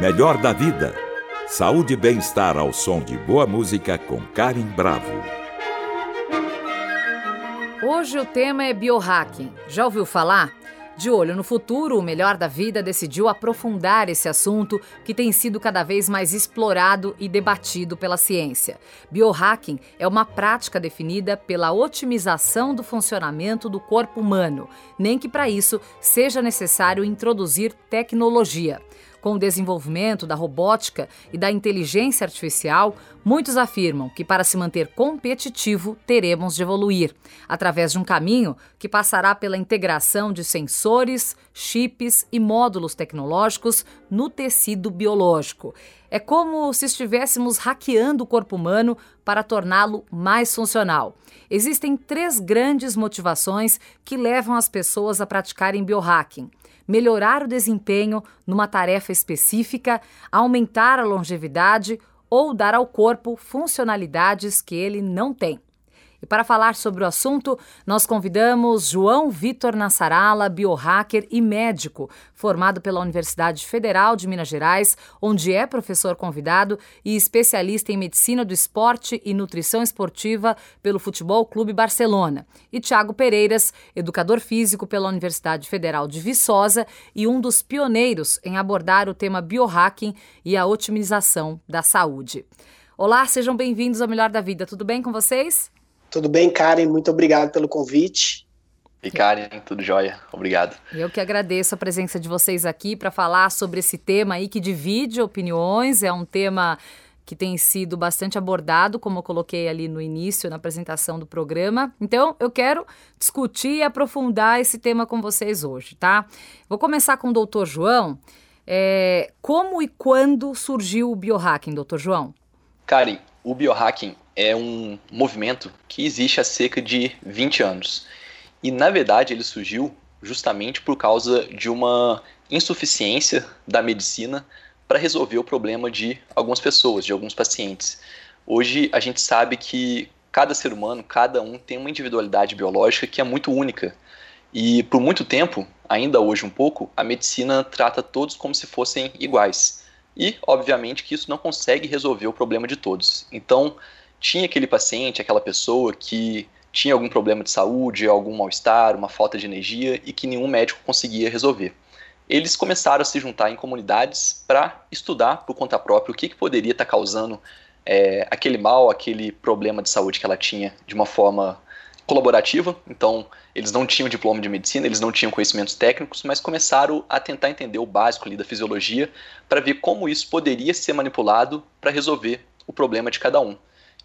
Melhor da vida. Saúde e bem-estar ao som de boa música com Karen Bravo. Hoje o tema é biohacking. Já ouviu falar? De olho no futuro, o Melhor da Vida decidiu aprofundar esse assunto que tem sido cada vez mais explorado e debatido pela ciência. Biohacking é uma prática definida pela otimização do funcionamento do corpo humano, nem que para isso seja necessário introduzir tecnologia. Com o desenvolvimento da robótica e da inteligência artificial, muitos afirmam que para se manter competitivo teremos de evoluir, através de um caminho que passará pela integração de sensores, chips e módulos tecnológicos no tecido biológico. É como se estivéssemos hackeando o corpo humano para torná-lo mais funcional. Existem três grandes motivações que levam as pessoas a praticarem biohacking melhorar o desempenho numa tarefa específica, aumentar a longevidade ou dar ao corpo funcionalidades que ele não tem. E para falar sobre o assunto, nós convidamos João Vitor Nassarala, biohacker e médico, formado pela Universidade Federal de Minas Gerais, onde é professor convidado e especialista em medicina do esporte e nutrição esportiva pelo Futebol Clube Barcelona. E Tiago Pereiras, educador físico pela Universidade Federal de Viçosa e um dos pioneiros em abordar o tema biohacking e a otimização da saúde. Olá, sejam bem-vindos ao Melhor da Vida. Tudo bem com vocês? Tudo bem, Karen? Muito obrigado pelo convite. E Karen, tudo jóia. Obrigado. Eu que agradeço a presença de vocês aqui para falar sobre esse tema aí que divide opiniões. É um tema que tem sido bastante abordado, como eu coloquei ali no início, na apresentação do programa. Então, eu quero discutir e aprofundar esse tema com vocês hoje, tá? Vou começar com o doutor João. É, como e quando surgiu o biohacking, doutor João? Karen, o biohacking é um movimento que existe há cerca de 20 anos. E na verdade ele surgiu justamente por causa de uma insuficiência da medicina para resolver o problema de algumas pessoas, de alguns pacientes. Hoje a gente sabe que cada ser humano, cada um tem uma individualidade biológica que é muito única. E por muito tempo, ainda hoje um pouco, a medicina trata todos como se fossem iguais. E, obviamente, que isso não consegue resolver o problema de todos. Então, tinha aquele paciente, aquela pessoa que tinha algum problema de saúde, algum mal-estar, uma falta de energia e que nenhum médico conseguia resolver. Eles começaram a se juntar em comunidades para estudar por conta própria o que, que poderia estar tá causando é, aquele mal, aquele problema de saúde que ela tinha de uma forma colaborativa. Então, eles não tinham diploma de medicina, eles não tinham conhecimentos técnicos, mas começaram a tentar entender o básico ali da fisiologia para ver como isso poderia ser manipulado para resolver o problema de cada um.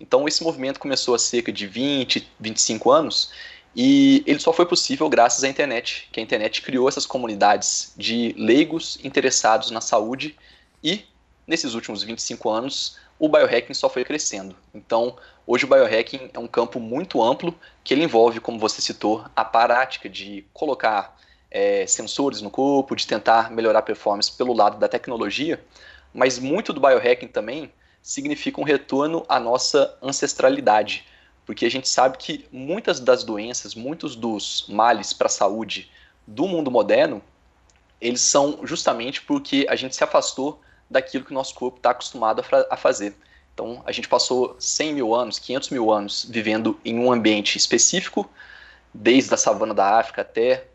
Então esse movimento começou há cerca de 20, 25 anos e ele só foi possível graças à internet, que a internet criou essas comunidades de leigos interessados na saúde e nesses últimos 25 anos o biohacking só foi crescendo. Então, hoje o biohacking é um campo muito amplo que ele envolve, como você citou, a prática de colocar é, sensores no corpo, de tentar melhorar a performance pelo lado da tecnologia, mas muito do biohacking também significa um retorno à nossa ancestralidade, porque a gente sabe que muitas das doenças, muitos dos males para a saúde do mundo moderno, eles são justamente porque a gente se afastou daquilo que o nosso corpo está acostumado a, fazer. Então, a gente passou 100 mil anos, 500 mil anos vivendo em um ambiente específico, desde a savana da África até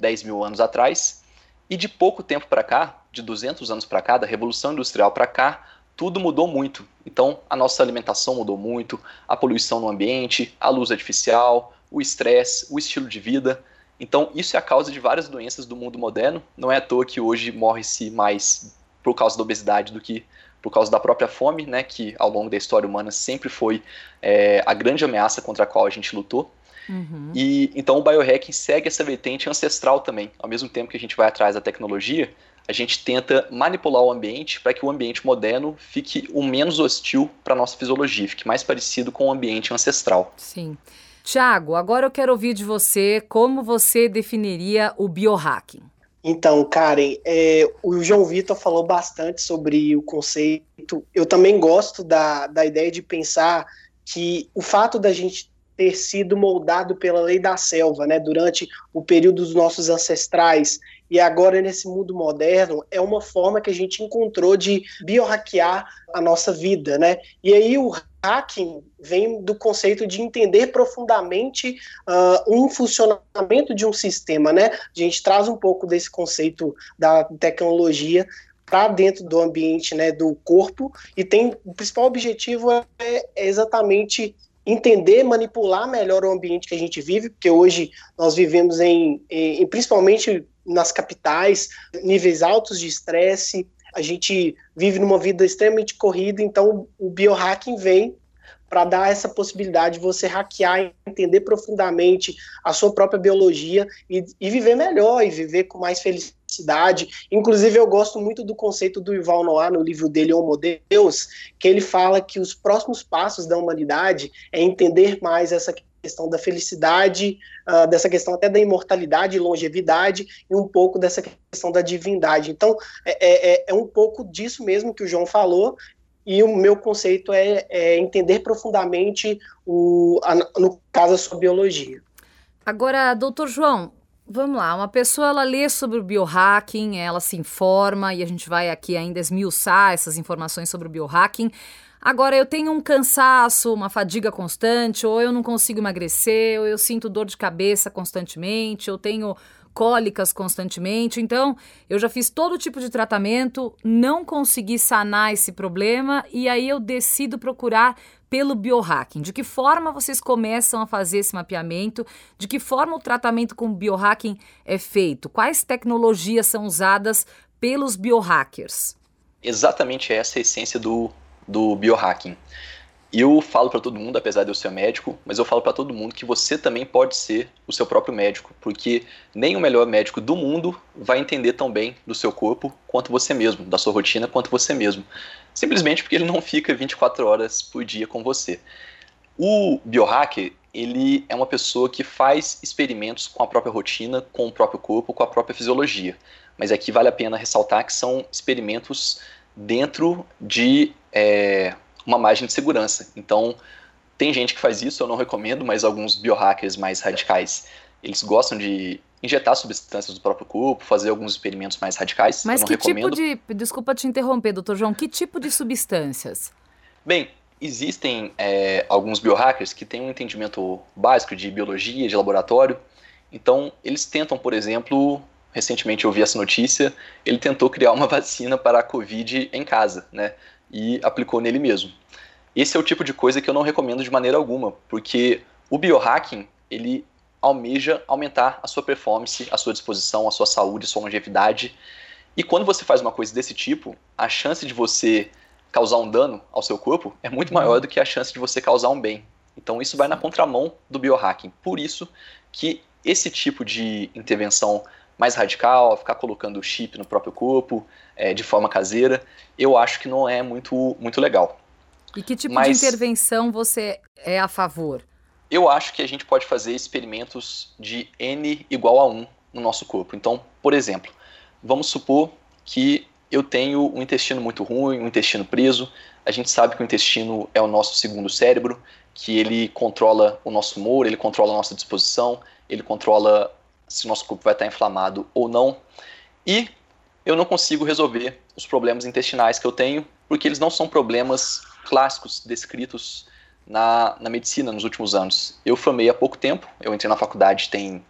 10 mil anos atrás, e de pouco tempo para cá, de 200 anos para cá, da Revolução Industrial para cá, tudo mudou muito. Então, a nossa alimentação mudou muito, a poluição no ambiente, a luz artificial, o estresse, o estilo de vida. Então, isso é a causa de várias doenças do mundo moderno. Não é à toa que hoje morre-se mais por causa da obesidade do que por causa da própria fome, né, que ao longo da história humana sempre foi é, a grande ameaça contra a qual a gente lutou. Uhum. E então o biohacking segue essa vertente ancestral também. Ao mesmo tempo que a gente vai atrás da tecnologia, a gente tenta manipular o ambiente para que o ambiente moderno fique o menos hostil para a nossa fisiologia, fique mais parecido com o ambiente ancestral. Sim. Tiago, agora eu quero ouvir de você como você definiria o biohacking. Então, Karen, é, o João Vitor falou bastante sobre o conceito. Eu também gosto da, da ideia de pensar que o fato da gente ter sido moldado pela lei da selva, né, durante o período dos nossos ancestrais, e agora nesse mundo moderno é uma forma que a gente encontrou de biohackear a nossa vida, né? E aí o hacking vem do conceito de entender profundamente uh, um funcionamento de um sistema, né? A gente traz um pouco desse conceito da tecnologia para dentro do ambiente, né, do corpo e tem o principal objetivo é, é exatamente entender, manipular melhor o ambiente que a gente vive, porque hoje nós vivemos em, em, principalmente nas capitais, níveis altos de estresse, a gente vive numa vida extremamente corrida, então o biohacking vem para dar essa possibilidade de você hackear entender profundamente a sua própria biologia e, e, viver melhor e viver com mais felicidade. Inclusive, eu gosto muito do conceito do Yuval Noah no livro dele, Homo Deus, que ele fala que os próximos passos da humanidade é entender mais essa questão da felicidade, uh, dessa questão até da imortalidade longevidade, e um pouco dessa questão da divindade. Então, é, é, é um pouco disso mesmo que o João falou, e o meu conceito é, é entender profundamente, o, a, no caso, a sua biologia. Agora, doutor João, vamos lá, uma pessoa ela lê sobre o biohacking, ela se informa e a gente vai aqui ainda esmiuçar essas informações sobre o biohacking. Agora, eu tenho um cansaço, uma fadiga constante, ou eu não consigo emagrecer, ou eu sinto dor de cabeça constantemente, eu tenho cólicas constantemente. Então, eu já fiz todo tipo de tratamento, não consegui sanar esse problema e aí eu decido procurar pelo biohacking. De que forma vocês começam a fazer esse mapeamento? De que forma o tratamento com biohacking é feito? Quais tecnologias são usadas pelos biohackers? Exatamente essa é a essência do, do biohacking. Eu falo para todo mundo, apesar de eu ser médico, mas eu falo para todo mundo que você também pode ser o seu próprio médico, porque nem o melhor médico do mundo vai entender tão bem do seu corpo quanto você mesmo, da sua rotina quanto você mesmo. Simplesmente porque ele não fica 24 horas por dia com você. O biohacker, ele é uma pessoa que faz experimentos com a própria rotina, com o próprio corpo, com a própria fisiologia. Mas aqui vale a pena ressaltar que são experimentos dentro de é, uma margem de segurança. Então, tem gente que faz isso, eu não recomendo, mas alguns biohackers mais radicais, eles gostam de injetar substâncias do próprio corpo, fazer alguns experimentos mais radicais. Mas que tipo recomendo. tipo de. Desculpa te interromper, doutor João, que tipo de substâncias? Bem, existem é, alguns biohackers que têm um entendimento básico de biologia, de laboratório. Então, eles tentam, por exemplo, recentemente eu vi essa notícia, ele tentou criar uma vacina para a Covid em casa, né? E aplicou nele mesmo. Esse é o tipo de coisa que eu não recomendo de maneira alguma, porque o biohacking, ele almeja aumentar a sua performance, a sua disposição, a sua saúde, a sua longevidade. E quando você faz uma coisa desse tipo, a chance de você causar um dano ao seu corpo é muito maior do que a chance de você causar um bem. Então isso vai na contramão do biohacking. Por isso que esse tipo de intervenção mais radical, ficar colocando chip no próprio corpo é, de forma caseira, eu acho que não é muito, muito legal. E que tipo Mas, de intervenção você é a favor? Eu acho que a gente pode fazer experimentos de N igual a 1 no nosso corpo. Então, por exemplo, vamos supor que eu tenho um intestino muito ruim, um intestino preso. A gente sabe que o intestino é o nosso segundo cérebro, que ele controla o nosso humor, ele controla a nossa disposição, ele controla se nosso corpo vai estar inflamado ou não. E eu não consigo resolver os problemas intestinais que eu tenho, porque eles não são problemas clássicos descritos na, na medicina nos últimos anos. Eu formei há pouco tempo, eu entrei na faculdade tem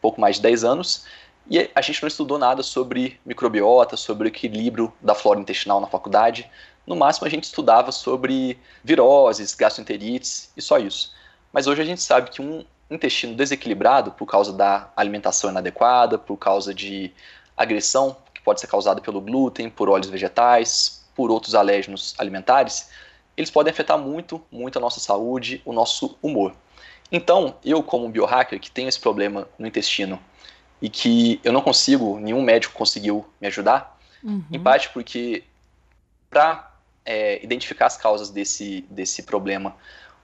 pouco mais de 10 anos, e a gente não estudou nada sobre microbiota, sobre o equilíbrio da flora intestinal na faculdade. No máximo a gente estudava sobre viroses, gastroenterites e só isso. Mas hoje a gente sabe que um intestino desequilibrado por causa da alimentação inadequada, por causa de agressão que pode ser causada pelo glúten, por óleos vegetais, por outros alérgenos alimentares, eles podem afetar muito, muito a nossa saúde, o nosso humor. Então, eu como biohacker que tenho esse problema no intestino e que eu não consigo, nenhum médico conseguiu me ajudar, uhum. em parte porque para é, identificar as causas desse, desse problema,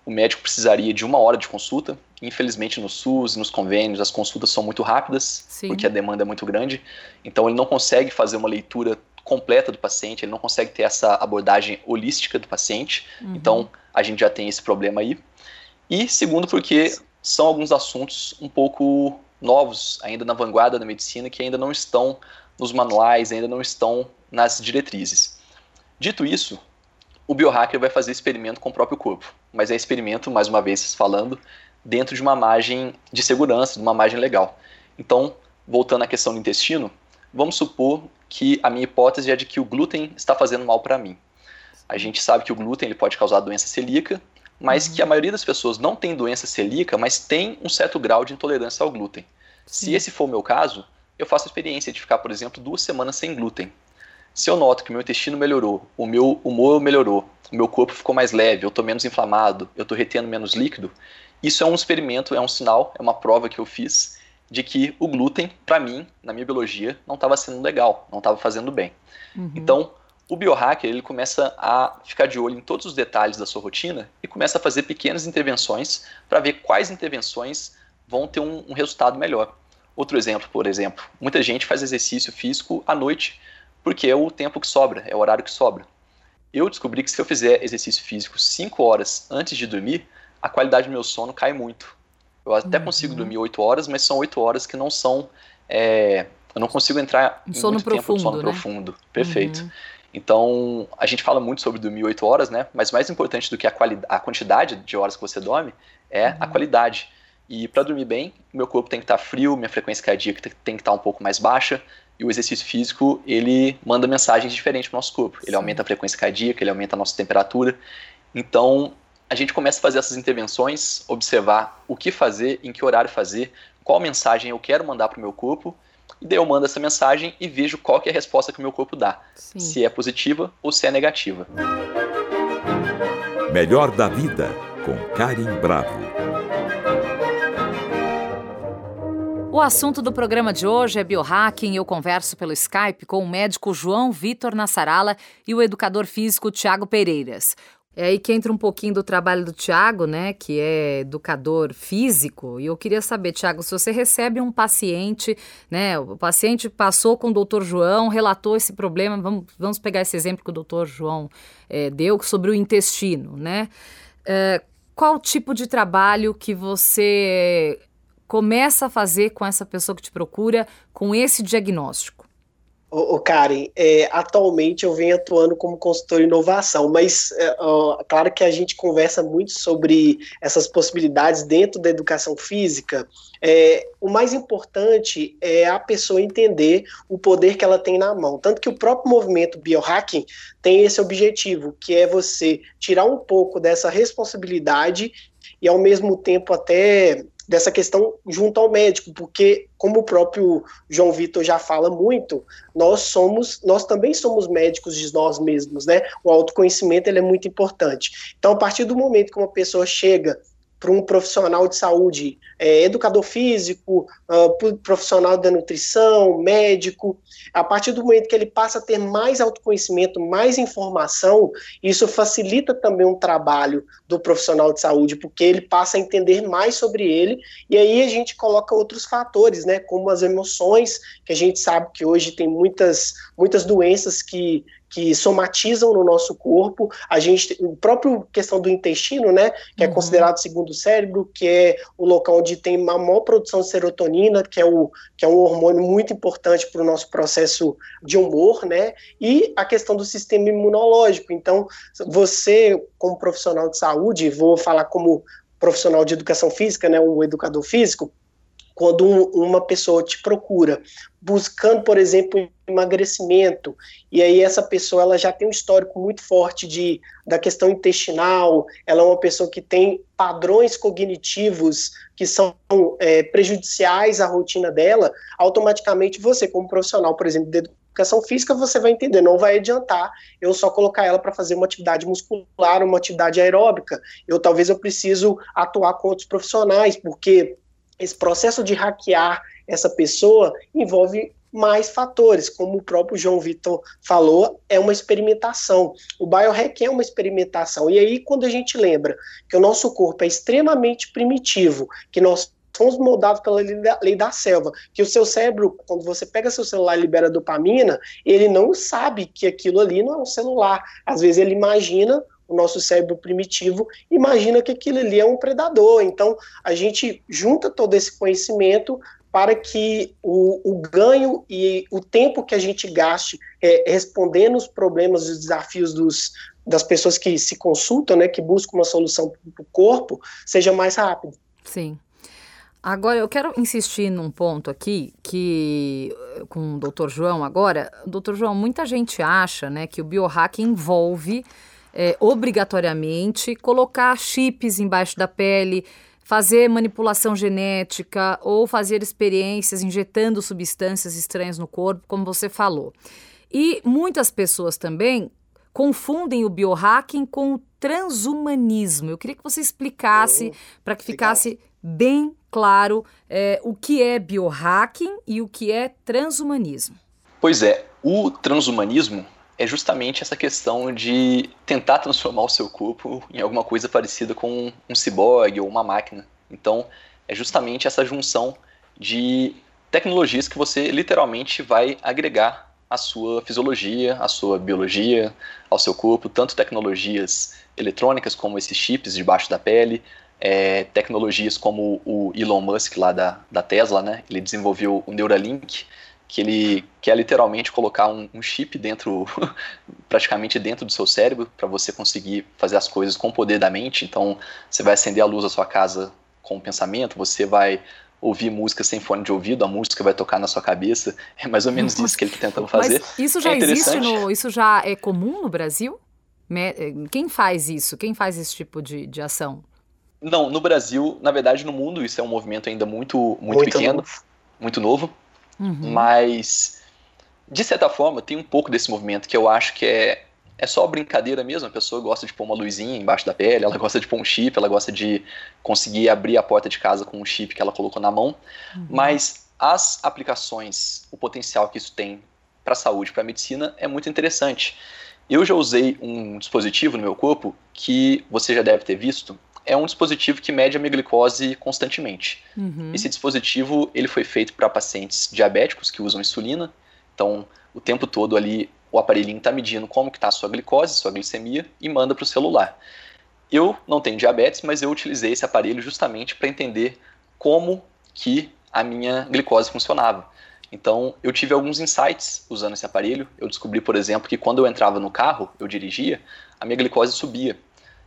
o médico precisaria de uma hora de consulta. Infelizmente, no SUS, nos convênios, as consultas são muito rápidas, Sim. porque a demanda é muito grande. Então, ele não consegue fazer uma leitura completa do paciente, ele não consegue ter essa abordagem holística do paciente. Uhum. Então, a gente já tem esse problema aí. E segundo, porque são alguns assuntos um pouco novos, ainda na vanguarda da medicina, que ainda não estão nos manuais, ainda não estão nas diretrizes. Dito isso, o biohacker vai fazer experimento com o próprio corpo, mas é experimento, mais uma vez falando, dentro de uma margem de segurança, de uma margem legal. Então, voltando à questão do intestino, vamos supor que a minha hipótese é de que o glúten está fazendo mal para mim. A gente sabe que o glúten ele pode causar doença celíaca, mas uhum. que a maioria das pessoas não tem doença celíaca, mas tem um certo grau de intolerância ao glúten. Sim. Se esse for o meu caso, eu faço a experiência de ficar, por exemplo, duas semanas sem glúten. Se eu noto que o meu intestino melhorou, o meu humor melhorou, o meu corpo ficou mais leve, eu estou menos inflamado, eu estou retendo menos líquido, isso é um experimento, é um sinal, é uma prova que eu fiz de que o glúten, para mim, na minha biologia, não estava sendo legal, não estava fazendo bem. Uhum. Então, o biohacker ele começa a ficar de olho em todos os detalhes da sua rotina e começa a fazer pequenas intervenções para ver quais intervenções vão ter um, um, resultado melhor. Outro exemplo, por exemplo, muita gente faz exercício físico à noite porque é o tempo que sobra, é o horário que sobra. Eu descobri que se eu fizer exercício físico 5 horas antes de dormir, a qualidade do meu sono cai muito. Eu até uhum. consigo dormir 8 horas, mas são 8 horas que não são. É, eu não consigo entrar um em sono muito profundo, tempo de sono né? profundo. Perfeito. Uhum. Então, a gente fala muito sobre dormir 8 horas, né? Mas mais importante do que a, a quantidade de horas que você dorme é uhum. a qualidade. E para dormir bem, meu corpo tem que estar tá frio, minha frequência cardíaca tem que estar tá um pouco mais baixa, e o exercício físico, ele manda mensagens diferentes para o nosso corpo. Ele aumenta a frequência cardíaca, ele aumenta a nossa temperatura. Então, a gente começa a fazer essas intervenções, observar o que fazer, em que horário fazer, qual mensagem eu quero mandar para o meu corpo e daí eu mando essa mensagem e vejo qual é a resposta que o meu corpo dá. Sim. Se é positiva ou se é negativa. Melhor da vida, com Karim Bravo. O assunto do programa de hoje é biohacking. Eu converso pelo Skype com o médico João Vitor Nassarala e o educador físico Tiago Pereiras. É aí que entra um pouquinho do trabalho do Tiago, né, que é educador físico. E eu queria saber, Tiago, se você recebe um paciente, né, o paciente passou com o doutor João, relatou esse problema, vamos, vamos pegar esse exemplo que o doutor João é, deu sobre o intestino, né? É, qual tipo de trabalho que você começa a fazer com essa pessoa que te procura com esse diagnóstico? O, Karen, é, atualmente eu venho atuando como consultor inovação, mas é, ó, claro que a gente conversa muito sobre essas possibilidades dentro da educação física. É, o mais importante é a pessoa entender o poder que ela tem na mão. Tanto que o próprio movimento biohacking tem esse objetivo, que é você tirar um pouco dessa responsabilidade e ao mesmo tempo até dessa questão junto ao médico, porque como o próprio João Vitor já fala muito, nós somos, nós também somos médicos de nós mesmos, né? O autoconhecimento ele é muito importante. Então, a partir do momento que uma pessoa chega para um profissional de saúde, é, educador físico, uh, profissional da nutrição, médico. A partir do momento que ele passa a ter mais autoconhecimento, mais informação, isso facilita também o um trabalho do profissional de saúde, porque ele passa a entender mais sobre ele, e aí a gente coloca outros fatores, né, como as emoções, que a gente sabe que hoje tem muitas, muitas doenças que, que somatizam no nosso corpo. A gente, o próprio questão do intestino, né, que é uhum. considerado segundo cérebro, que é o local onde tem uma maior produção de serotonina, que é o que é um hormônio muito importante para o nosso processo de humor, né? E a questão do sistema imunológico. Então, você como profissional de saúde, vou falar como profissional de educação física, né, um educador físico, quando um, uma pessoa te procura buscando, por exemplo, emagrecimento, e aí essa pessoa ela já tem um histórico muito forte de, da questão intestinal, ela é uma pessoa que tem padrões cognitivos que são é, prejudiciais à rotina dela, automaticamente você, como profissional, por exemplo, de educação física, você vai entender, não vai adiantar eu só colocar ela para fazer uma atividade muscular, uma atividade aeróbica. Eu talvez eu preciso atuar com outros profissionais, porque esse processo de hackear essa pessoa envolve mais fatores, como o próprio João Vitor falou, é uma experimentação. O biohack é uma experimentação. E aí, quando a gente lembra que o nosso corpo é extremamente primitivo, que nós somos moldados pela lei da, lei da, selva, que o seu cérebro, quando você pega seu celular e libera dopamina, ele não sabe que aquilo ali não é um celular. Às vezes ele imagina o nosso cérebro primitivo imagina que aquilo ali é um predador. Então, a gente junta todo esse conhecimento para que o, o, ganho e o tempo que a gente gaste é, respondendo os problemas e os desafios dos, das pessoas que se consultam, né, que buscam uma solução para o corpo, seja mais rápido. Sim. Agora, eu quero insistir num ponto aqui, que com o doutor João agora. Doutor João, muita gente acha né, que o biohack envolve é, obrigatoriamente colocar chips embaixo da pele, fazer manipulação genética ou fazer experiências injetando substâncias estranhas no corpo, como você falou. E muitas pessoas também confundem o biohacking com o transhumanismo. Eu queria que você explicasse oh, para que ficasse bem claro é, o que é biohacking e o que é transhumanismo. Pois é, o transhumanismo é justamente essa questão de tentar transformar o seu corpo em alguma coisa parecida com um ciborgue ou uma máquina. Então, é justamente essa junção de tecnologias que você literalmente vai agregar à sua fisiologia, à sua biologia, ao seu corpo, tanto tecnologias eletrônicas como esses chips debaixo da pele, é, tecnologias como o Elon Musk lá da, da Tesla, né? Ele desenvolveu o Neuralink, que ele quer literalmente colocar um, um chip dentro, praticamente dentro do seu cérebro, para você conseguir fazer as coisas com o poder da mente. Então, você vai acender a luz da sua casa com o pensamento, você vai ouvir música sem fone de ouvido, a música vai tocar na sua cabeça. É mais ou menos isso que ele está tentando fazer. Mas isso já é existe no, isso já é comum no Brasil? Quem faz isso? Quem faz esse tipo de, de ação? Não, no Brasil, na verdade, no mundo, isso é um movimento ainda muito, muito, muito pequeno, novo. muito novo. Uhum. Mas, de certa forma, tem um pouco desse movimento que eu acho que é, é só brincadeira mesmo. A pessoa gosta de pôr uma luzinha embaixo da pele, ela gosta de pôr um chip, ela gosta de conseguir abrir a porta de casa com um chip que ela colocou na mão. Uhum. Mas as aplicações, o potencial que isso tem para a saúde, para a medicina, é muito interessante. Eu já usei um dispositivo no meu corpo que você já deve ter visto, é um dispositivo que mede a minha glicose constantemente. Uhum. Esse dispositivo ele foi feito para pacientes diabéticos que usam insulina. Então, o tempo todo ali o aparelhinho está medindo como que está a sua glicose, sua glicemia e manda para o celular. Eu não tenho diabetes, mas eu utilizei esse aparelho justamente para entender como que a minha glicose funcionava. Então, eu tive alguns insights usando esse aparelho. Eu descobri, por exemplo, que quando eu entrava no carro, eu dirigia, a minha glicose subia.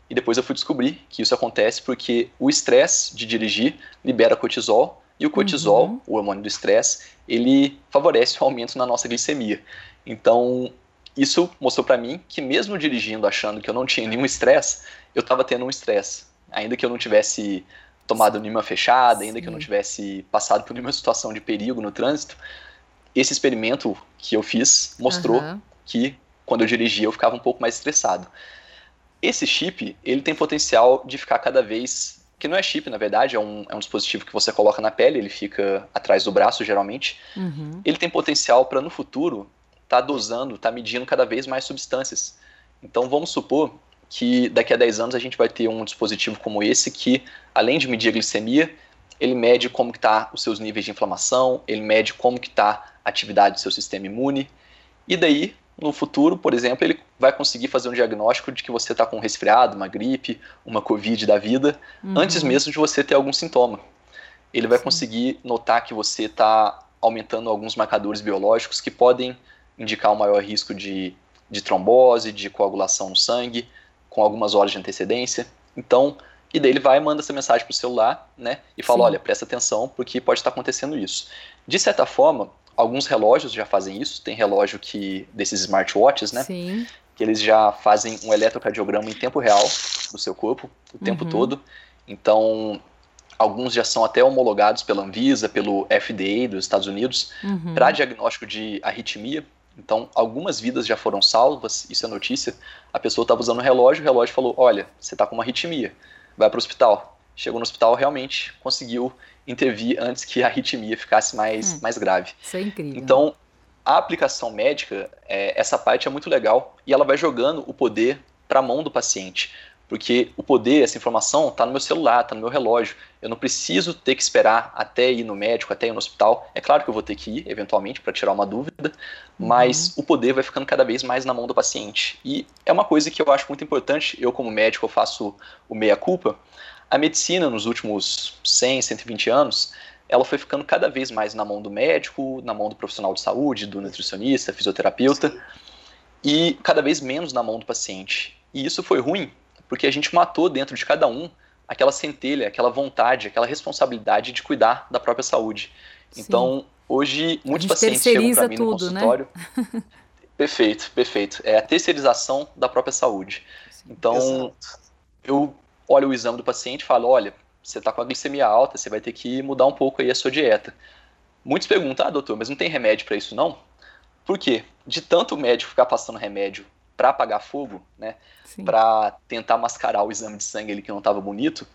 E depois eu fui descobrir que isso acontece porque o estresse de dirigir libera cortisol e o cortisol, uhum. o hormônio do estresse, ele favorece o aumento na nossa glicemia. Então, isso mostrou para mim que mesmo dirigindo achando que eu não tinha nenhum estresse, eu estava tendo um estresse. Ainda que eu não tivesse tomado nenhuma fechada, ainda Sim. que eu não tivesse passado por nenhuma situação de perigo no trânsito, esse experimento que eu fiz mostrou uhum. que quando eu dirigia eu ficava um pouco mais estressado. Esse chip, ele tem potencial de ficar cada vez que não é chip, na verdade, é um, é um dispositivo que você coloca na pele, ele fica atrás do braço, geralmente. Uhum. Ele tem potencial para, no futuro, estar tá dosando, estar tá medindo cada vez mais substâncias. Então, vamos supor que daqui a 10 anos a gente vai ter um dispositivo como esse que, além de medir a glicemia, ele mede como que está os seus níveis de inflamação, ele mede como que está a atividade do seu sistema imune, e daí no futuro, por exemplo, ele vai conseguir fazer um diagnóstico de que você está com um resfriado, uma gripe, uma covid da vida, uhum. antes mesmo de você ter algum sintoma. Ele vai Sim. conseguir notar que você está aumentando alguns marcadores biológicos que podem indicar um maior risco de, de trombose, de coagulação no sangue, com algumas horas de antecedência. Então, e daí ele vai e manda essa mensagem para o celular, né? E fala, Sim. olha, presta atenção, porque pode estar acontecendo isso. De certa forma, Alguns relógios já fazem isso, tem relógio que desses smartwatches, né? Sim. Que eles já fazem um eletrocardiograma em tempo real do seu corpo, o tempo uhum. todo. Então, alguns já são até homologados pela Anvisa, pelo FDA dos Estados Unidos, uhum. para diagnóstico de arritmia. Então, algumas vidas já foram salvas, isso é notícia. A pessoa estava usando o relógio, o relógio falou: Olha, você está com uma arritmia, vai para o hospital. Chegou no hospital, realmente conseguiu intervir antes que a arritmia ficasse mais, hum, mais grave. Isso é incrível. Então, a aplicação médica, é, essa parte é muito legal e ela vai jogando o poder para a mão do paciente. Porque o poder, essa informação, está no meu celular, está no meu relógio. Eu não preciso ter que esperar até ir no médico, até ir no hospital. É claro que eu vou ter que ir, eventualmente, para tirar uma dúvida, uhum. mas o poder vai ficando cada vez mais na mão do paciente. E é uma coisa que eu acho muito importante. Eu, como médico, eu faço o meia-culpa a medicina nos últimos 100, 120 anos ela foi ficando cada vez mais na mão do médico, na mão do profissional de saúde, do nutricionista, fisioterapeuta, Sim. e cada vez menos na mão do paciente. E isso foi ruim, porque a gente matou dentro de cada um aquela centelha, aquela vontade, aquela responsabilidade de cuidar da própria saúde. Sim. Então, hoje, muitos pacientes chegam para mim no tudo, né? consultório. Né? perfeito, perfeito. É a terceirização da própria saúde. Então, Exato. eu olho o exame do paciente e falo: olha, você está com a glicemia alta, você vai ter que mudar um pouco aí a sua dieta. Muitos perguntam, ah, doutor, mas não tem remédio para isso não? Por quê? De tanto o médico ficar passando remédio para apagar fogo, né, para tentar mascarar o exame de sangue ali que não estava bonito,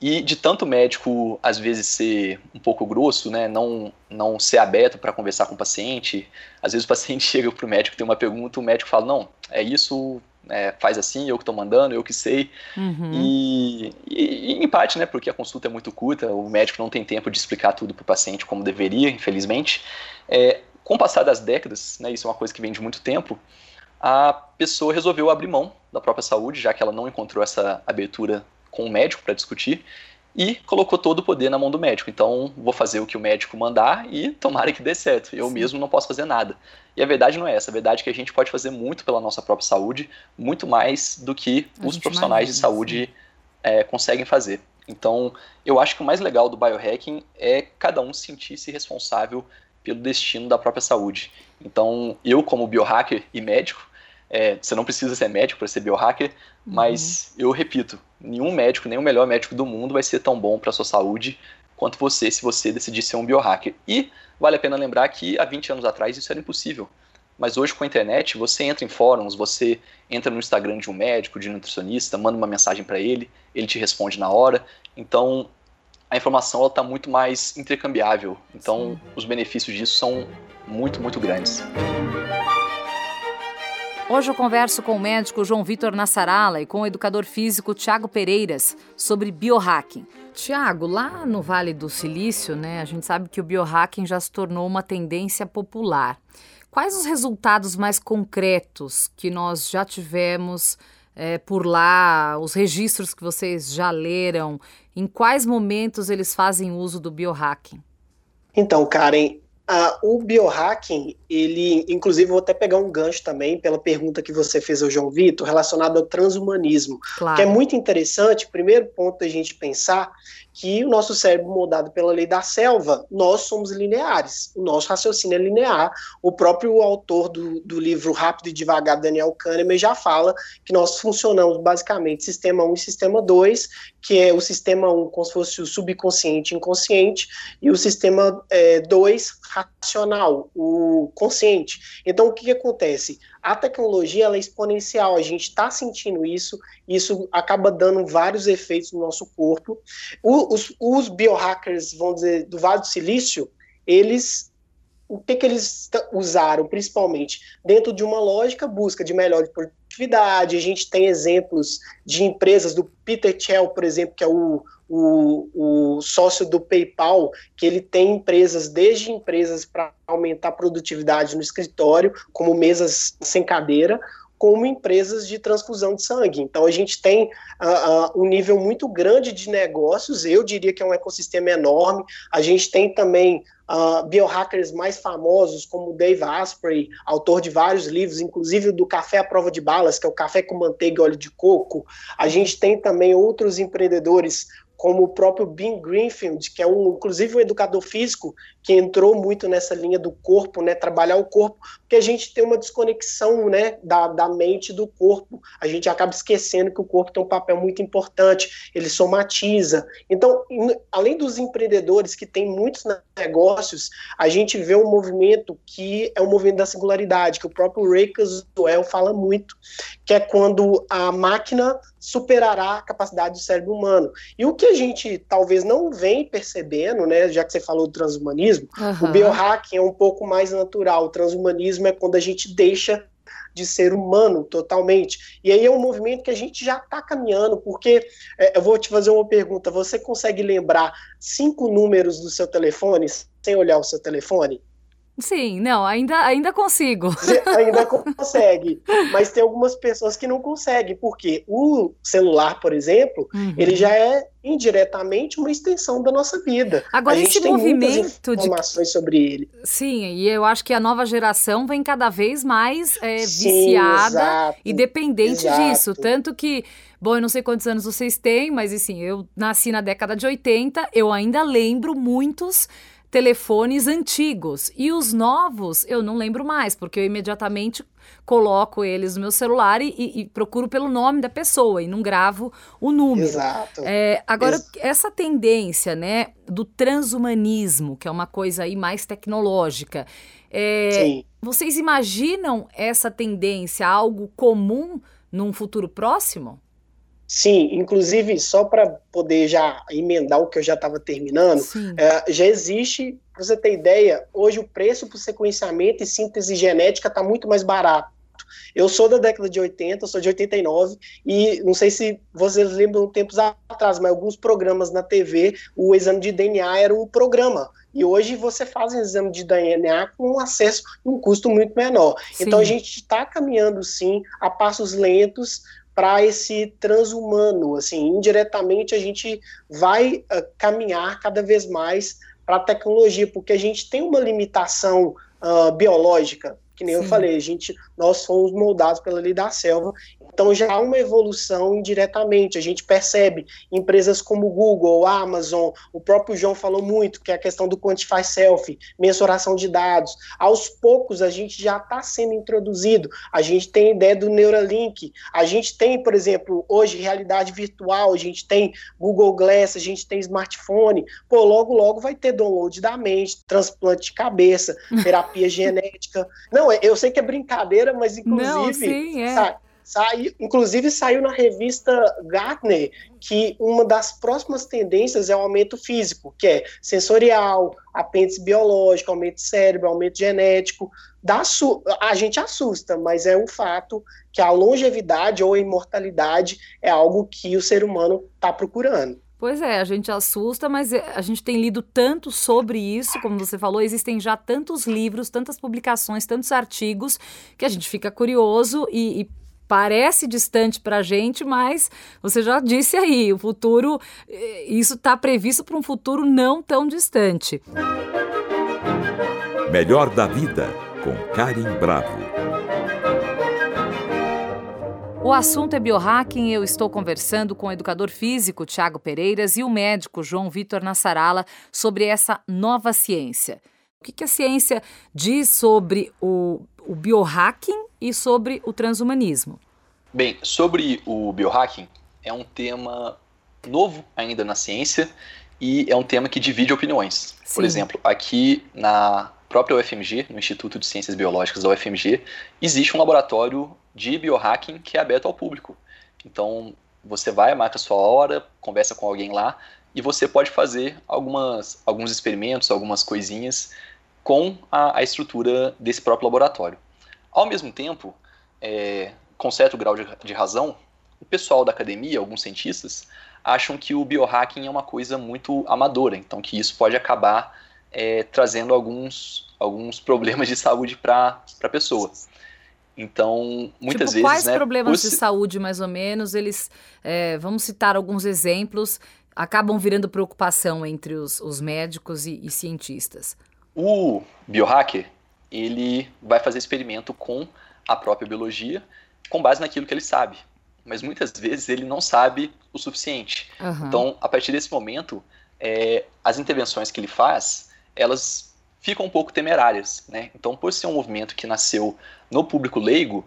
e de tanto médico às vezes ser um pouco grosso, né, não não ser aberto para conversar com o paciente. Às vezes o paciente chega para o médico tem uma pergunta, o médico fala não, é isso, é, faz assim, eu que estou mandando, eu que sei. Uhum. E, e, e, em parte, né, porque a consulta é muito curta, o médico não tem tempo de explicar tudo para o paciente como deveria, infelizmente. É, com o passar das décadas, né, isso é uma coisa que vem de muito tempo, a pessoa resolveu abrir mão da própria saúde, já que ela não encontrou essa abertura com o médico para discutir, e colocou todo o poder na mão do médico. Então, vou fazer o que o médico mandar e tomara que dê certo. Eu Sim. mesmo não posso fazer nada. E a verdade não é essa. A verdade é que a gente pode fazer muito pela nossa própria saúde, muito mais do que a os profissionais imagina, de saúde é, conseguem fazer. Então, eu acho que o mais legal do biohacking é cada um sentir-se responsável pelo destino da própria saúde. Então, eu como biohacker e médico, é, você não precisa ser médico para ser biohacker, uhum. mas eu repito, nenhum médico, nem o melhor médico do mundo vai ser tão bom para a sua saúde quanto você se você decidir ser um biohacker. E vale a pena lembrar que há 20 anos atrás isso era impossível. Mas hoje com a internet, você entra em fóruns, você entra no Instagram de um médico, de um nutricionista, manda uma mensagem para ele, ele te responde na hora. Então, a informação está muito mais intercambiável. Então, Sim. os benefícios disso são muito, muito grandes. Hoje eu converso com o médico João Vitor Nassarala e com o educador físico Tiago Pereiras sobre biohacking. Tiago, lá no Vale do Silício, né, a gente sabe que o biohacking já se tornou uma tendência popular. Quais os resultados mais concretos que nós já tivemos é, por lá, os registros que vocês já leram? Em quais momentos eles fazem uso do biohacking? Então, Karen, Uh, o biohacking, ele, inclusive, vou até pegar um gancho também pela pergunta que você fez ao João Vitor, relacionado ao transhumanismo, claro. que é muito interessante. Primeiro ponto a gente pensar que o nosso cérebro, moldado pela lei da selva, nós somos lineares, o nosso raciocínio é linear. O próprio autor do, do livro Rápido e Devagar, Daniel Kahneman, já fala que nós funcionamos basicamente sistema 1 e sistema 2, que é o sistema 1 como se fosse o subconsciente e inconsciente, e o sistema 2 é, racional, o consciente. Então, o que, que acontece? A tecnologia é exponencial, a gente está sentindo isso, isso acaba dando vários efeitos no nosso corpo. O, os, os biohackers, vamos dizer, do Vale do Silício, eles o que, que eles usaram, principalmente? Dentro de uma lógica, busca de melhor produtividade. A gente tem exemplos de empresas do Peter Thiel, por exemplo, que é o, o, o sócio do PayPal, que ele tem empresas, desde empresas para aumentar a produtividade no escritório, como mesas sem cadeira, como empresas de transfusão de sangue. Então a gente tem uh, uh, um nível muito grande de negócios, eu diria que é um ecossistema enorme. A gente tem também uh, biohackers mais famosos, como Dave Asprey, autor de vários livros, inclusive do Café à Prova de Balas, que é o café com manteiga e óleo de coco. A gente tem também outros empreendedores como o próprio Ben Greenfield, que é um, inclusive um educador físico que entrou muito nessa linha do corpo, né, trabalhar o corpo, porque a gente tem uma desconexão, né, da, da mente do corpo, a gente acaba esquecendo que o corpo tem um papel muito importante, ele somatiza. Então, além dos empreendedores que têm muitos negócios, a gente vê um movimento que é o um movimento da singularidade, que o próprio Ray Kurzweil fala muito, que é quando a máquina superará a capacidade do cérebro humano. E o que a gente talvez não vem percebendo, né, já que você falou do transhumanismo, uhum. o biohacking é um pouco mais natural. O transhumanismo é quando a gente deixa de ser humano totalmente. E aí é um movimento que a gente já está caminhando, porque é, eu vou te fazer uma pergunta: você consegue lembrar cinco números do seu telefone sem olhar o seu telefone? Sim, não, ainda, ainda consigo. Ainda consegue. Mas tem algumas pessoas que não conseguem, porque o celular, por exemplo, uhum. ele já é indiretamente uma extensão da nossa vida. Agora, a gente esse tem movimento informações de... sobre ele. Sim, e eu acho que a nova geração vem cada vez mais é, Sim, viciada exato, e dependente exato. disso. Tanto que, bom, eu não sei quantos anos vocês têm, mas assim, eu nasci na década de 80, eu ainda lembro muitos telefones antigos. E os novos eu não lembro mais, porque eu imediatamente coloco eles no meu celular e, e, e procuro pelo nome da pessoa e não gravo o número. Exato. É, agora, Ex essa tendência né, do transhumanismo, que é uma coisa aí mais tecnológica, é, vocês imaginam essa tendência algo comum num futuro próximo? Sim, inclusive, só para poder já emendar o que eu já estava terminando, é, já existe, para você ter ideia, hoje o preço para sequenciamento e síntese genética está muito mais barato. Eu sou da década de 80, sou de 89, e não sei se vocês lembram tempos atrás, mas alguns programas na TV, o exame de DNA era um programa. E hoje você faz um exame de DNA com um acesso e um custo muito menor. Sim. Então a gente está caminhando sim a passos lentos para esse transhumano, assim, indiretamente a gente vai uh, caminhar cada vez mais para a tecnologia, porque a gente tem uma limitação uh, biológica, que nem Sim. eu falei, a gente, nós somos moldados pela lei da selva então já há uma evolução indiretamente. A gente percebe empresas como Google, Amazon, o próprio João falou muito, que é a questão do Quantify Self, mensuração de dados. Aos poucos a gente já está sendo introduzido. A gente tem a ideia do Neuralink. A gente tem, por exemplo, hoje realidade virtual, a gente tem Google Glass, a gente tem smartphone. Pô, logo, logo vai ter download da mente, transplante de cabeça, terapia genética. Não, eu sei que é brincadeira, mas inclusive. Não, sim, é. sabe, Sai, inclusive saiu na revista Gartner que uma das próximas tendências é o aumento físico, que é sensorial, apêndice biológico, aumento de cérebro, aumento genético. Dá a gente assusta, mas é um fato que a longevidade ou a imortalidade é algo que o ser humano está procurando. Pois é, a gente assusta, mas é, a gente tem lido tanto sobre isso, como você falou, existem já tantos livros, tantas publicações, tantos artigos, que a gente fica curioso e, e parece distante para a gente, mas você já disse aí, o futuro, eh, isso está previsto para um futuro não tão distante. Melhor da vida, com Karim Bravo. O assunto é biohacking e eu estou conversando com o educador físico Tiago Pereiras e o médico João Vitor Nassarala sobre essa nova ciência. O que, que a ciência diz sobre o, o biohacking e sobre o transhumanismo? Bem, sobre o biohacking, é um tema novo ainda na ciência e é um tema que divide opiniões. Sim. Por exemplo, aqui na própria UFMG, no Instituto de Ciências Biológicas da UFMG, existe um laboratório de biohacking que é aberto ao público. Então, você vai, marca sua hora, conversa com alguém lá e você pode fazer algumas, alguns experimentos, algumas coisinhas com a, a estrutura desse próprio laboratório. Ao mesmo tempo, é, com certo grau de, de razão, o pessoal da academia, alguns cientistas, acham que o biohacking é uma coisa muito amadora, então que isso pode acabar é, trazendo alguns, alguns problemas de saúde para a pessoa. Então, muitas tipo, vezes. Quais né, problemas de saúde, mais ou menos, eles. É, vamos citar alguns exemplos, acabam virando preocupação entre os, os médicos e, e cientistas. O biohacker, ele vai fazer experimento com a própria biologia com base naquilo que ele sabe. Mas muitas vezes ele não sabe o suficiente. Uhum. Então, a partir desse momento, é, as intervenções que ele faz, elas ficam um pouco temerárias. Né? Então, por ser um movimento que nasceu no público leigo,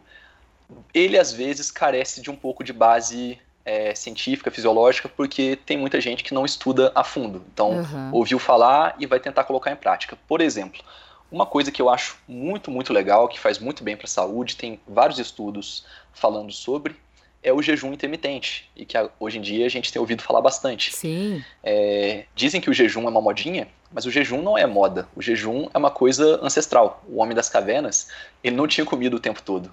ele às vezes carece de um pouco de base é, científica, fisiológica, porque tem muita gente que não estuda a fundo. Então, uhum. ouviu falar e vai tentar colocar em prática. Por exemplo, uma coisa que eu acho muito, muito legal, que faz muito bem para a saúde, tem vários estudos falando sobre, é o jejum intermitente, e que hoje em dia a gente tem ouvido falar bastante. Sim. É, dizem que o jejum é uma modinha, mas o jejum não é moda. O jejum é uma coisa ancestral. O homem das cavernas, ele não tinha comido o tempo todo.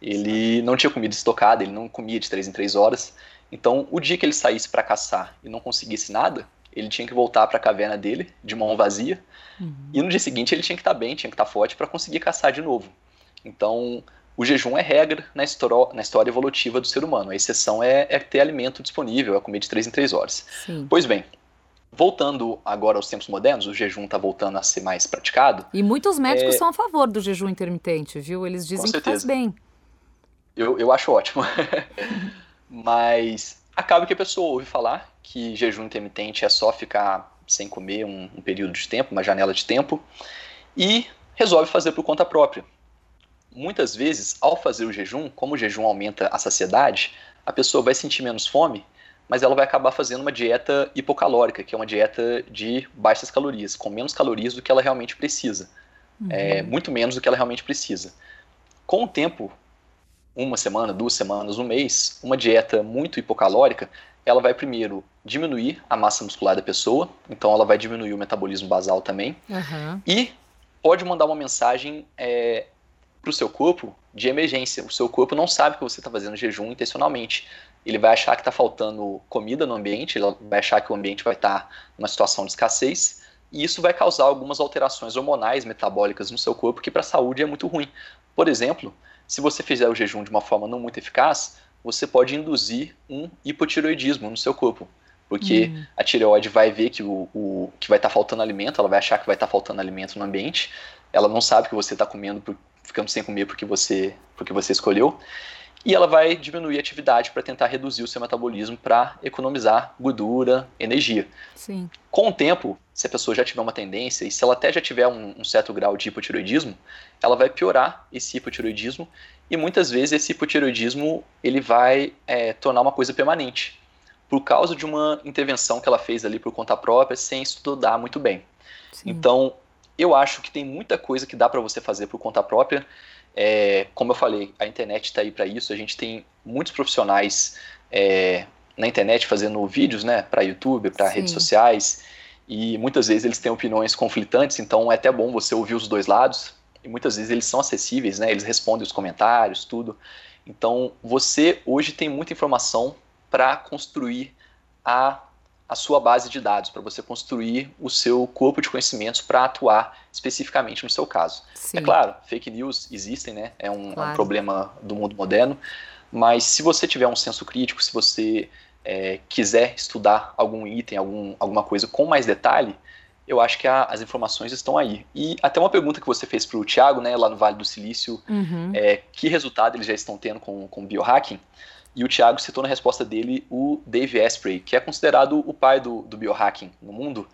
Ele não tinha comida estocada, ele não comia de três em três horas. Então, o dia que ele saísse para caçar e não conseguisse nada, ele tinha que voltar para a caverna dele, de mão vazia, uhum. e no dia seguinte ele tinha que estar tá bem, tinha que estar tá forte para conseguir caçar de novo. Então, o jejum é regra na história, na história evolutiva do ser humano. A exceção é, é ter alimento disponível, é comer de 3 em 3 horas. Sim. Pois bem, voltando agora aos tempos modernos, o jejum está voltando a ser mais praticado. E muitos médicos é... são a favor do jejum intermitente, viu? Eles dizem que faz bem. Eu, eu acho ótimo. Mas acaba que a pessoa ouve falar que jejum intermitente é só ficar sem comer um, um período de tempo, uma janela de tempo, e resolve fazer por conta própria. Muitas vezes, ao fazer o jejum, como o jejum aumenta a saciedade, a pessoa vai sentir menos fome, mas ela vai acabar fazendo uma dieta hipocalórica, que é uma dieta de baixas calorias, com menos calorias do que ela realmente precisa. Uhum. É, muito menos do que ela realmente precisa. Com o tempo, uma semana, duas semanas, um mês, uma dieta muito hipocalórica, ela vai primeiro diminuir a massa muscular da pessoa, então ela vai diminuir o metabolismo basal também, uhum. e pode mandar uma mensagem é, para o seu corpo de emergência. O seu corpo não sabe que você está fazendo jejum intencionalmente. Ele vai achar que está faltando comida no ambiente, ele vai achar que o ambiente vai estar tá numa situação de escassez, e isso vai causar algumas alterações hormonais, metabólicas no seu corpo, que para a saúde é muito ruim. Por exemplo, se você fizer o jejum de uma forma não muito eficaz, você pode induzir um hipotiroidismo no seu corpo. Porque hum. a tireoide vai ver que, o, o que vai estar tá faltando alimento, ela vai achar que vai estar tá faltando alimento no ambiente, ela não sabe que você está comendo, por, ficando sem comer porque você, porque você escolheu, e ela vai diminuir a atividade para tentar reduzir o seu metabolismo para economizar gordura, energia. Sim. Com o tempo, se a pessoa já tiver uma tendência, e se ela até já tiver um, um certo grau de hipotiroidismo, ela vai piorar esse hipotiroidismo e muitas vezes esse hipotiroidismo ele vai é, tornar uma coisa permanente por causa de uma intervenção que ela fez ali por conta própria sem estudar muito bem. Sim. Então, eu acho que tem muita coisa que dá para você fazer por conta própria é, como eu falei, a internet está aí para isso. A gente tem muitos profissionais é, na internet fazendo vídeos, né, para YouTube, para redes sociais, e muitas vezes eles têm opiniões conflitantes. Então é até bom você ouvir os dois lados. E muitas vezes eles são acessíveis, né? Eles respondem os comentários, tudo. Então você hoje tem muita informação para construir a a sua base de dados, para você construir o seu corpo de conhecimentos para atuar especificamente no seu caso. É Sim. É claro, fake news existem, né? É um, claro. é um, problema do mundo moderno, mas se você tiver um senso crítico, se você é, quiser estudar algum item, algum, alguma coisa com mais detalhe, eu acho que a, as informações estão aí. E até uma pergunta que você fez para o Thiago, né, lá no Vale do Silício, uhum. é, que resultado eles já estão tendo com, com biohacking? E o Thiago citou na resposta dele o Dave Asprey, que é considerado o pai do, do biohacking no mundo.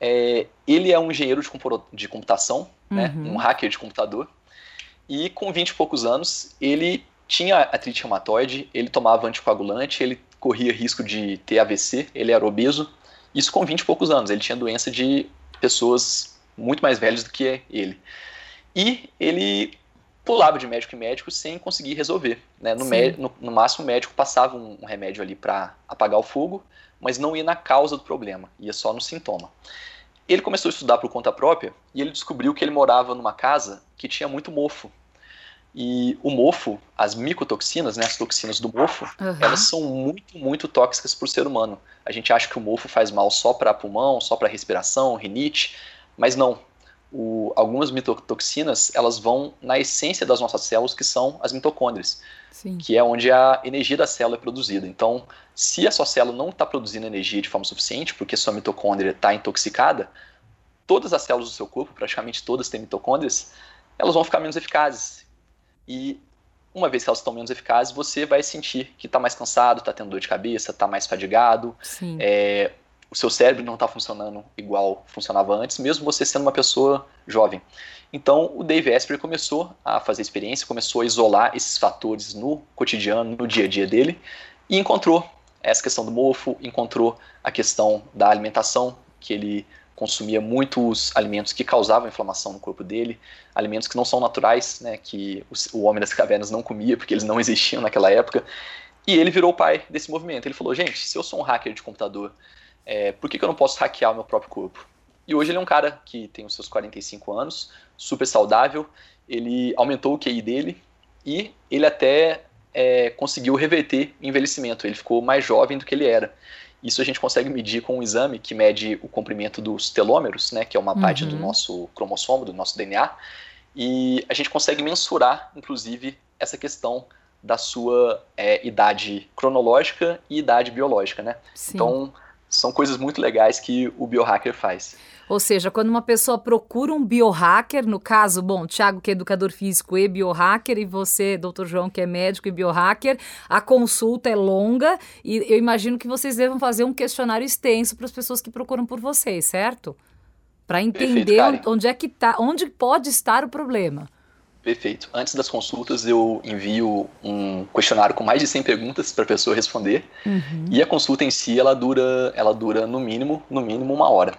É, ele é um engenheiro de, de computação, né, uhum. né, um hacker de computador, e com 20 e poucos anos ele tinha artrite reumatoide, ele tomava anticoagulante, ele corria risco de ter AVC, ele era obeso, isso com 20 e poucos anos, ele tinha doença de pessoas muito mais velhas do que ele. E ele pulava de médico em médico sem conseguir resolver. Né? No, no, no, máximo, o médico passava um, um remédio ali para apagar o fogo, mas não ia na causa do problema, ia só no sintoma. Ele começou a estudar por conta própria e ele descobriu que ele morava numa casa que tinha muito mofo. E o mofo, as micotoxinas, né, as toxinas do mofo, uhum. elas são muito, muito tóxicas para o ser humano. A gente acha que o mofo faz mal só para pulmão, só para respiração, rinite, mas não o, algumas mitotoxinas elas vão na essência das nossas células, que são as mitocôndrias, Sim. que é onde a energia da célula é produzida. Então, se a sua célula não está produzindo energia de forma suficiente, porque sua mitocôndria está intoxicada, todas as células do seu corpo, praticamente todas têm mitocôndrias, elas vão ficar menos eficazes. E uma vez que elas estão menos eficazes, você vai sentir que está mais cansado, está tendo dor de cabeça, está mais fadigado, é, o seu cérebro não está funcionando igual funcionava antes, mesmo você sendo uma pessoa jovem. Então, o Dave Asprey começou a fazer experiência, começou a isolar esses fatores no cotidiano, no dia a dia dele, e encontrou essa questão do mofo, encontrou a questão da alimentação, que ele consumia muitos alimentos que causavam inflamação no corpo dele, alimentos que não são naturais, né, que o homem das cavernas não comia, porque eles não existiam naquela época, e ele virou o pai desse movimento. Ele falou, gente, se eu sou um hacker de computador é, por que, que eu não posso hackear o meu próprio corpo? E hoje ele é um cara que tem os seus 45 anos, super saudável, ele aumentou o QI dele e ele até é, conseguiu reverter o envelhecimento, ele ficou mais jovem do que ele era. Isso a gente consegue medir com um exame que mede o comprimento dos telômeros, né, que é uma uhum. parte do nosso cromossomo, do nosso DNA, e a gente consegue mensurar, inclusive, essa questão da sua é, idade cronológica e idade biológica, né? Sim. Então, são coisas muito legais que o biohacker faz. Ou seja, quando uma pessoa procura um biohacker, no caso, bom, Thiago que é educador físico e biohacker, e você, doutor João, que é médico e biohacker, a consulta é longa e eu imagino que vocês devam fazer um questionário extenso para as pessoas que procuram por vocês, certo? Para entender Perfeito, onde é que tá, onde pode estar o problema. Perfeito. Antes das consultas, eu envio um questionário com mais de 100 perguntas para a pessoa responder. Uhum. E a consulta em si, ela dura, ela dura no mínimo, no mínimo uma hora.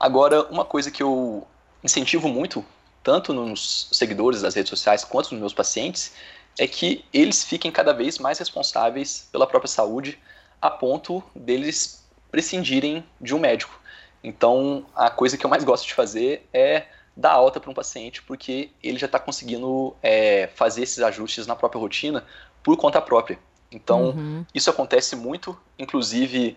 Agora, uma coisa que eu incentivo muito, tanto nos seguidores das redes sociais quanto nos meus pacientes, é que eles fiquem cada vez mais responsáveis pela própria saúde, a ponto deles prescindirem de um médico. Então, a coisa que eu mais gosto de fazer é dar alta para um paciente, porque ele já está conseguindo é, fazer esses ajustes na própria rotina por conta própria. Então, uhum. isso acontece muito, inclusive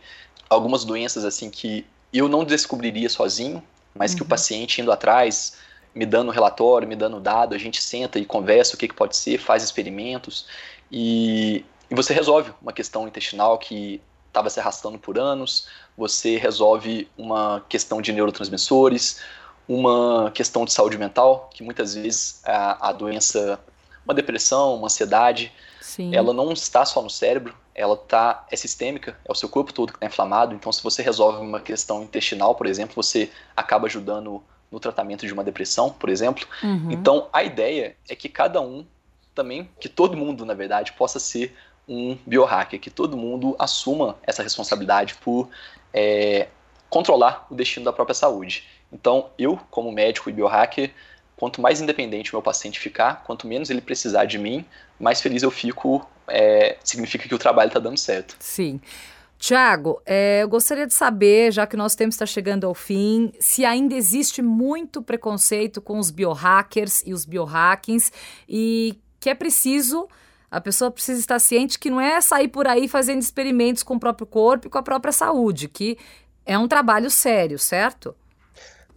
algumas doenças assim que eu não descobriria sozinho, mas uhum. que o uhum. paciente indo atrás, me dando relatório, me dando dado, a gente senta e conversa o que, que pode ser, faz experimentos e, e você resolve uma questão intestinal que estava se arrastando por anos, você resolve uma questão de neurotransmissores, uma questão de saúde mental, que muitas vezes a, a doença, uma depressão, uma ansiedade, Sim. ela não está só no cérebro, ela tá, é sistêmica, é o seu corpo todo que está inflamado. Então, se você resolve uma questão intestinal, por exemplo, você acaba ajudando no tratamento de uma depressão, por exemplo. Uhum. Então, a ideia é que cada um também, que todo mundo, na verdade, possa ser um biohacker, que todo mundo assuma essa responsabilidade por é, controlar o destino da própria saúde. Então, eu, como médico e biohacker, quanto mais independente o meu paciente ficar, quanto menos ele precisar de mim, mais feliz eu fico, é, significa que o trabalho está dando certo. Sim. Tiago, é, eu gostaria de saber, já que o nosso tempo está chegando ao fim, se ainda existe muito preconceito com os biohackers e os biohackings e que é preciso, a pessoa precisa estar ciente que não é sair por aí fazendo experimentos com o próprio corpo e com a própria saúde, que é um trabalho sério, certo?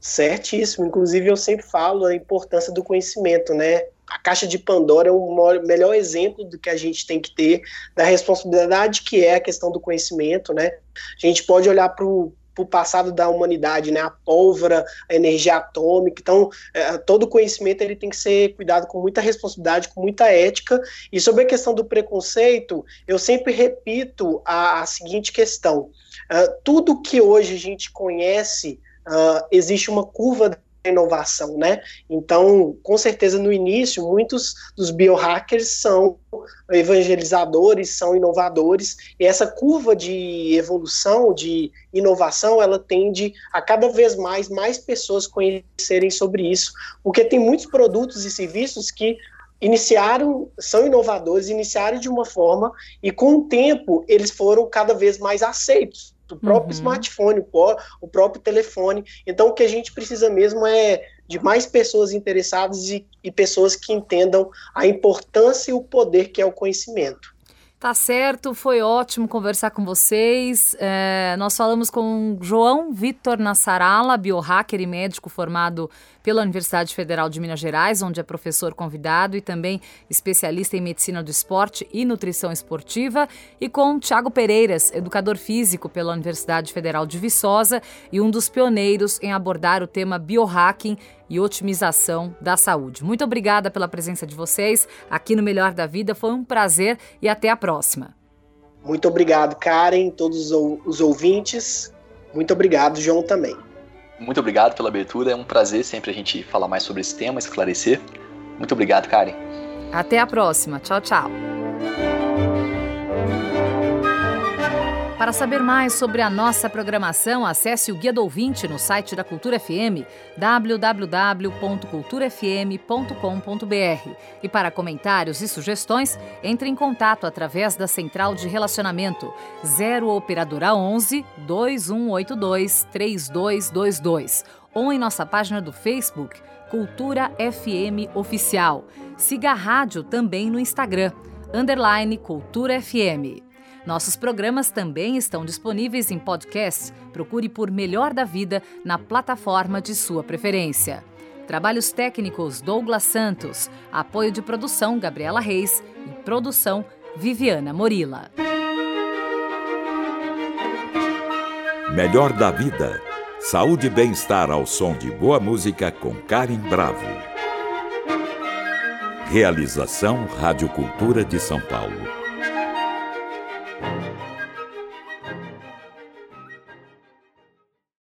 Certíssimo. Inclusive, eu sempre falo a importância do conhecimento, né? A caixa de Pandora é o melhor exemplo do que a gente tem que ter, da responsabilidade que é a questão do conhecimento, né? A gente pode olhar para o passado da humanidade, né? A pólvora, a energia atômica. Então, é, todo conhecimento ele tem que ser cuidado com muita responsabilidade, com muita ética. E sobre a questão do preconceito, eu sempre repito a, a seguinte questão: uh, tudo que hoje a gente conhece uh, existe uma curva de inovação, né? Então, com certeza, no início, muitos dos biohackers são evangelizadores, são inovadores, e essa curva de evolução, de inovação, ela tende a cada vez mais, mais pessoas conhecerem sobre isso, porque tem muitos produtos e serviços que iniciaram, são inovadores, iniciaram de uma forma, e com o tempo eles foram cada vez mais aceitos do próprio uhum. smartphone, o próprio telefone. Então, o que a gente precisa mesmo é de mais pessoas interessadas e, e pessoas que entendam a importância e o poder que é o conhecimento. Tá certo, foi ótimo conversar com vocês. É, nós falamos com João Vitor Nassarala, biohacker e médico formado pela Universidade Federal de Minas Gerais, onde é professor convidado e também especialista em medicina do esporte e nutrição esportiva, e com Tiago Pereiras, educador físico pela Universidade Federal de Viçosa e um dos pioneiros em abordar o tema biohacking e otimização da saúde. Muito obrigada pela presença de vocês aqui no Melhor da Vida. Foi um prazer e até a próxima. Muito obrigado, Karen, todos os ouvintes. Muito obrigado, João, também. Muito obrigado pela abertura. É um prazer sempre a gente falar mais sobre esse tema, esclarecer. Muito obrigado, Karen. Até a próxima. Tchau, tchau. Para saber mais sobre a nossa programação, acesse o Guia do Ouvinte no site da Cultura FM, www.culturafm.com.br. E para comentários e sugestões, entre em contato através da Central de Relacionamento 0 Operadora 11 2182 3222 ou em nossa página do Facebook Cultura FM Oficial. Siga a rádio também no Instagram, underline Cultura FM. Nossos programas também estão disponíveis em podcast. Procure por Melhor da Vida na plataforma de sua preferência. Trabalhos técnicos Douglas Santos, apoio de produção Gabriela Reis e produção Viviana Morila. Melhor da Vida. Saúde e bem-estar ao som de boa música com Karen Bravo. Realização Rádio Cultura de São Paulo.